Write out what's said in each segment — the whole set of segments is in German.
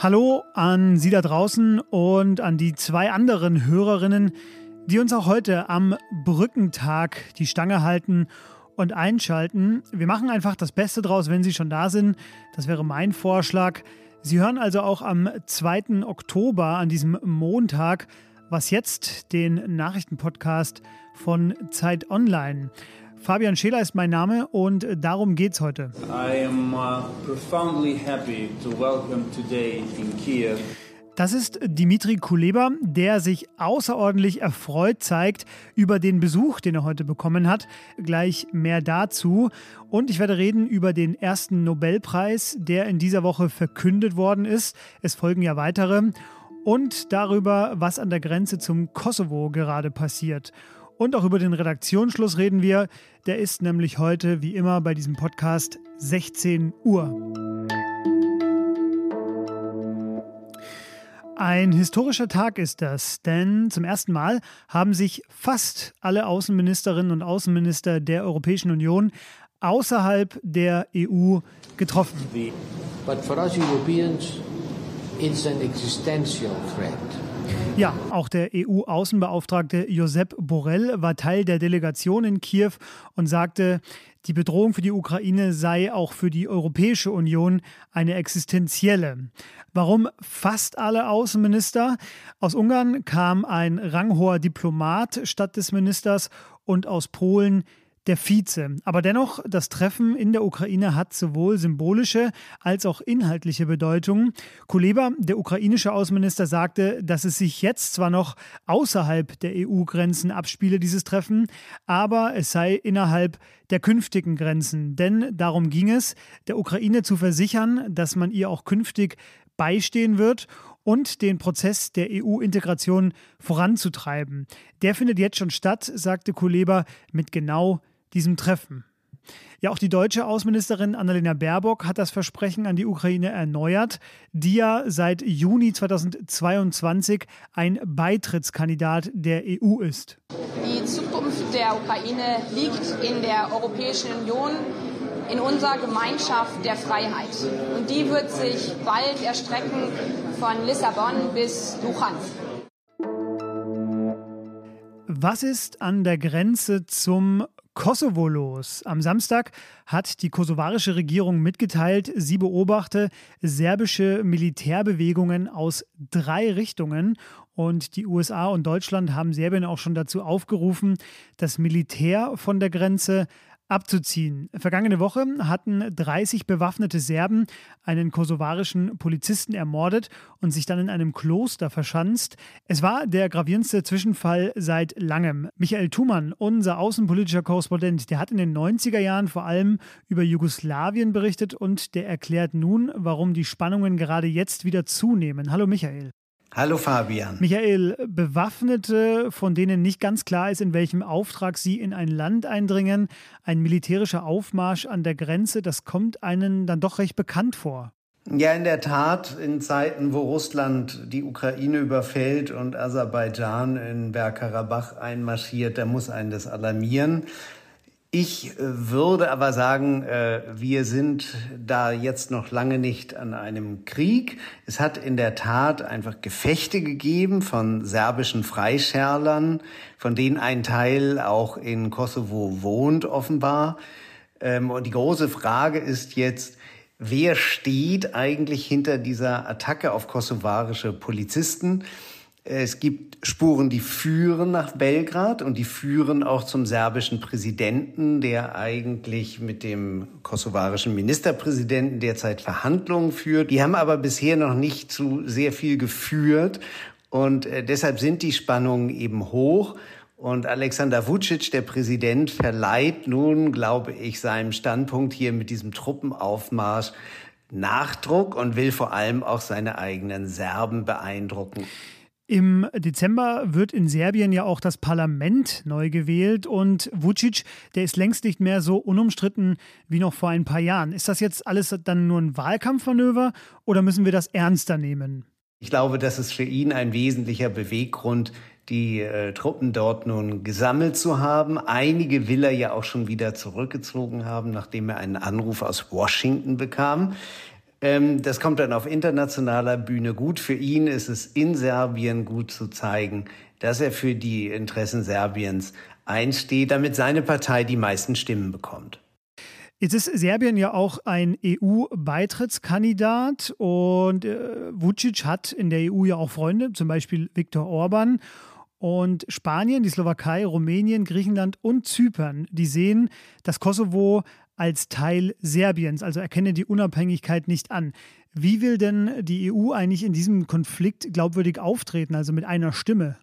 Hallo an Sie da draußen und an die zwei anderen Hörerinnen, die uns auch heute am Brückentag die Stange halten und einschalten. Wir machen einfach das Beste draus, wenn Sie schon da sind. Das wäre mein Vorschlag. Sie hören also auch am 2. Oktober, an diesem Montag, was jetzt den Nachrichtenpodcast von Zeit Online. Fabian Scheler ist mein Name und darum geht's heute. I am uh, profoundly happy to welcome today in Kiev das ist Dimitri Kuleba, der sich außerordentlich erfreut zeigt über den Besuch, den er heute bekommen hat. Gleich mehr dazu. Und ich werde reden über den ersten Nobelpreis, der in dieser Woche verkündet worden ist. Es folgen ja weitere. Und darüber, was an der Grenze zum Kosovo gerade passiert. Und auch über den Redaktionsschluss reden wir. Der ist nämlich heute, wie immer, bei diesem Podcast 16 Uhr. Ein historischer Tag ist das, denn zum ersten Mal haben sich fast alle Außenministerinnen und Außenminister der Europäischen Union außerhalb der EU getroffen. But for us Europeans, it's an existential threat. Ja, auch der EU-Außenbeauftragte Josep Borrell war Teil der Delegation in Kiew und sagte, die Bedrohung für die Ukraine sei auch für die Europäische Union eine existenzielle. Warum fast alle Außenminister? Aus Ungarn kam ein ranghoher Diplomat statt des Ministers und aus Polen der Vize. Aber dennoch, das Treffen in der Ukraine hat sowohl symbolische als auch inhaltliche Bedeutung. Kuleba, der ukrainische Außenminister, sagte, dass es sich jetzt zwar noch außerhalb der EU-Grenzen abspiele, dieses Treffen, aber es sei innerhalb der künftigen Grenzen. Denn darum ging es, der Ukraine zu versichern, dass man ihr auch künftig beistehen wird und den Prozess der EU-Integration voranzutreiben. Der findet jetzt schon statt, sagte Kuleba, mit genau diesem Treffen. Ja, auch die deutsche Außenministerin Annalena Baerbock hat das Versprechen an die Ukraine erneuert, die ja seit Juni 2022 ein Beitrittskandidat der EU ist. Die Zukunft der Ukraine liegt in der Europäischen Union, in unserer Gemeinschaft der Freiheit. Und die wird sich bald erstrecken von Lissabon bis Luhansk. Was ist an der Grenze zum Kosovo los. Am Samstag hat die kosovarische Regierung mitgeteilt, sie beobachte serbische Militärbewegungen aus drei Richtungen. Und die USA und Deutschland haben Serbien auch schon dazu aufgerufen, das Militär von der Grenze abzuziehen. Vergangene Woche hatten 30 bewaffnete Serben einen kosovarischen Polizisten ermordet und sich dann in einem Kloster verschanzt. Es war der gravierendste Zwischenfall seit langem. Michael Thumann, unser außenpolitischer Korrespondent, der hat in den 90er Jahren vor allem über Jugoslawien berichtet und der erklärt nun, warum die Spannungen gerade jetzt wieder zunehmen. Hallo Michael. Hallo Fabian. Michael, Bewaffnete, von denen nicht ganz klar ist, in welchem Auftrag sie in ein Land eindringen, ein militärischer Aufmarsch an der Grenze, das kommt einen dann doch recht bekannt vor. Ja, in der Tat, in Zeiten, wo Russland die Ukraine überfällt und Aserbaidschan in Bergkarabach einmarschiert, da muss einen das alarmieren. Ich äh, würde aber sagen, äh, wir sind da jetzt noch lange nicht an einem Krieg. Es hat in der Tat einfach Gefechte gegeben von serbischen Freischärlern, von denen ein Teil auch in Kosovo wohnt offenbar. Ähm, und die große Frage ist jetzt, wer steht eigentlich hinter dieser Attacke auf kosovarische Polizisten? Es gibt Spuren, die führen nach Belgrad und die führen auch zum serbischen Präsidenten, der eigentlich mit dem kosovarischen Ministerpräsidenten derzeit Verhandlungen führt. Die haben aber bisher noch nicht zu sehr viel geführt und äh, deshalb sind die Spannungen eben hoch. Und Alexander Vucic, der Präsident, verleiht nun, glaube ich, seinem Standpunkt hier mit diesem Truppenaufmarsch Nachdruck und will vor allem auch seine eigenen Serben beeindrucken. Im Dezember wird in Serbien ja auch das Parlament neu gewählt und Vucic, der ist längst nicht mehr so unumstritten wie noch vor ein paar Jahren. Ist das jetzt alles dann nur ein Wahlkampfmanöver oder müssen wir das ernster nehmen? Ich glaube, das ist für ihn ein wesentlicher Beweggrund, die äh, Truppen dort nun gesammelt zu haben. Einige will er ja auch schon wieder zurückgezogen haben, nachdem er einen Anruf aus Washington bekam. Ähm, das kommt dann auf internationaler Bühne gut. Für ihn ist es in Serbien gut zu zeigen, dass er für die Interessen Serbiens einsteht, damit seine Partei die meisten Stimmen bekommt. Jetzt ist Serbien ja auch ein EU-Beitrittskandidat und äh, Vucic hat in der EU ja auch Freunde, zum Beispiel Viktor Orban. Und Spanien, die Slowakei, Rumänien, Griechenland und Zypern, die sehen das Kosovo als Teil Serbiens, also erkennen die Unabhängigkeit nicht an. Wie will denn die EU eigentlich in diesem Konflikt glaubwürdig auftreten, also mit einer Stimme?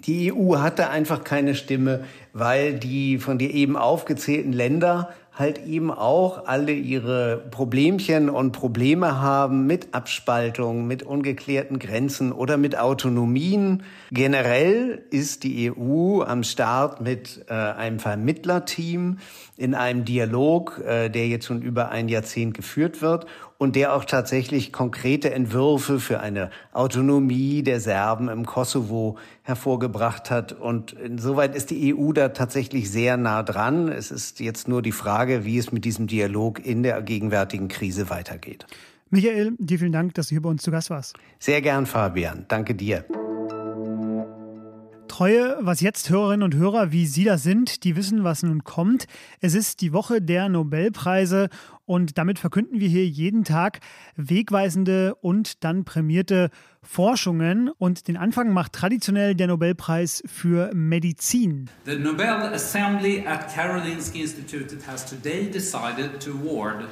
Die EU hatte einfach keine Stimme, weil die von dir eben aufgezählten Länder halt eben auch alle ihre Problemchen und Probleme haben mit Abspaltung, mit ungeklärten Grenzen oder mit Autonomien. Generell ist die EU am Start mit äh, einem Vermittlerteam in einem Dialog, äh, der jetzt schon über ein Jahrzehnt geführt wird und der auch tatsächlich konkrete Entwürfe für eine Autonomie der Serben im Kosovo hervorgebracht hat. Und insoweit ist die EU da tatsächlich sehr nah dran. Es ist jetzt nur die Frage, wie es mit diesem Dialog in der gegenwärtigen Krise weitergeht. Michael, dir vielen Dank, dass du hier bei uns zu Gast warst. Sehr gern, Fabian. Danke dir. Treue, was jetzt Hörerinnen und Hörer, wie Sie das sind, die wissen, was nun kommt. Es ist die Woche der Nobelpreise und damit verkünden wir hier jeden Tag wegweisende und dann prämierte Forschungen. Und den Anfang macht traditionell der Nobelpreis für Medizin. The Nobel Assembly at Karolinska Institute has today decided to award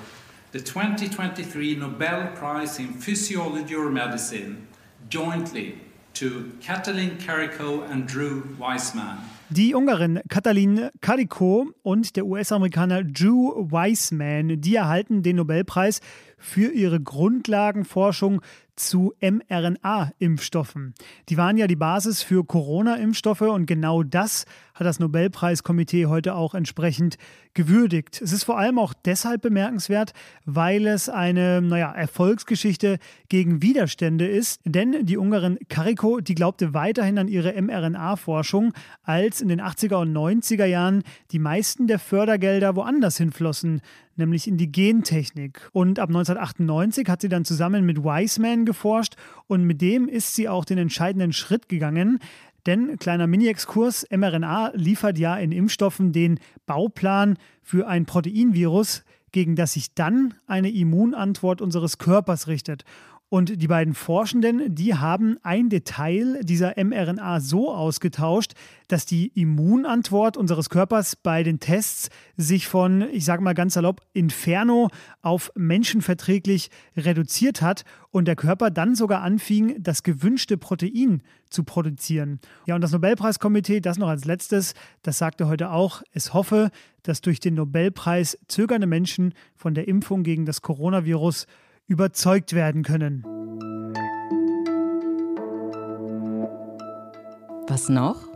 the 2023 Nobel Prize in Physiology or Medicine jointly to Katalin Kariko and Drew Weissman. Die Ungarin Katalin Kariko und der US-Amerikaner Drew Weissman, die erhalten den Nobelpreis für ihre Grundlagenforschung zu mRNA-Impfstoffen. Die waren ja die Basis für Corona-Impfstoffe und genau das hat das Nobelpreiskomitee heute auch entsprechend gewürdigt. Es ist vor allem auch deshalb bemerkenswert, weil es eine naja, Erfolgsgeschichte gegen Widerstände ist. Denn die Ungarin Kariko, die glaubte weiterhin an ihre mRNA-Forschung, als in den 80er und 90er Jahren die meisten der Fördergelder woanders hinflossen nämlich in die Gentechnik. Und ab 1998 hat sie dann zusammen mit Wiseman geforscht und mit dem ist sie auch den entscheidenden Schritt gegangen. Denn, kleiner Mini-Exkurs, mRNA liefert ja in Impfstoffen den Bauplan für ein Proteinvirus, gegen das sich dann eine Immunantwort unseres Körpers richtet. Und die beiden Forschenden, die haben ein Detail dieser mRNA so ausgetauscht, dass die Immunantwort unseres Körpers bei den Tests sich von, ich sage mal ganz salopp, Inferno auf menschenverträglich reduziert hat und der Körper dann sogar anfing, das gewünschte Protein zu produzieren. Ja, und das Nobelpreiskomitee, das noch als letztes, das sagte heute auch, es hoffe, dass durch den Nobelpreis zögernde Menschen von der Impfung gegen das Coronavirus überzeugt werden können. Was noch?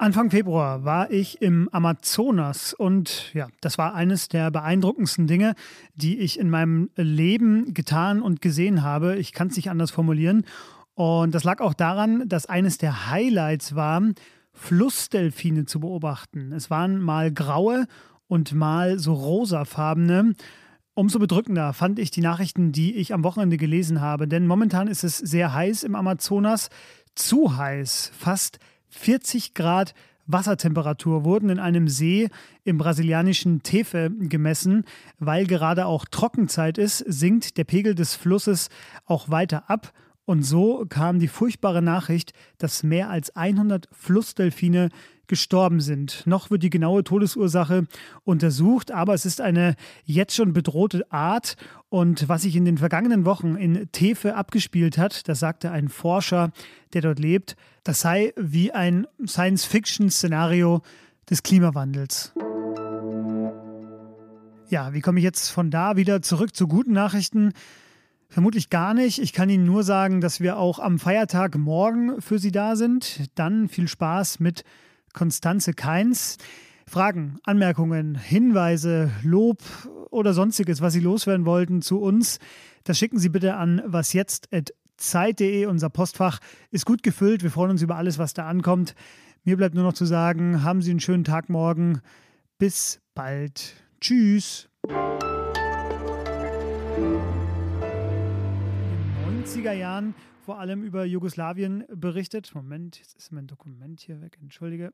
Anfang Februar war ich im Amazonas und ja, das war eines der beeindruckendsten Dinge, die ich in meinem Leben getan und gesehen habe. Ich kann es nicht anders formulieren. Und das lag auch daran, dass eines der Highlights war, Flussdelfine zu beobachten. Es waren mal graue und mal so rosafarbene. Umso bedrückender fand ich die Nachrichten, die ich am Wochenende gelesen habe, denn momentan ist es sehr heiß im Amazonas, zu heiß, fast 40 Grad Wassertemperatur wurden in einem See im brasilianischen Tefe gemessen. Weil gerade auch Trockenzeit ist, sinkt der Pegel des Flusses auch weiter ab. Und so kam die furchtbare Nachricht, dass mehr als 100 Flussdelfine gestorben sind. Noch wird die genaue Todesursache untersucht, aber es ist eine jetzt schon bedrohte Art. Und was sich in den vergangenen Wochen in Tefe abgespielt hat, das sagte ein Forscher, der dort lebt, das sei wie ein Science-Fiction-Szenario des Klimawandels. Ja, wie komme ich jetzt von da wieder zurück zu guten Nachrichten? Vermutlich gar nicht. Ich kann Ihnen nur sagen, dass wir auch am Feiertag morgen für Sie da sind. Dann viel Spaß mit Konstanze Keins. Fragen, Anmerkungen, Hinweise, Lob oder sonstiges, was Sie loswerden wollten zu uns, das schicken Sie bitte an wasjetzt.zeit.de. Unser Postfach ist gut gefüllt. Wir freuen uns über alles, was da ankommt. Mir bleibt nur noch zu sagen, haben Sie einen schönen Tag morgen. Bis bald. Tschüss. 70er Jahren vor allem über Jugoslawien berichtet. Moment, jetzt ist mein Dokument hier weg, entschuldige.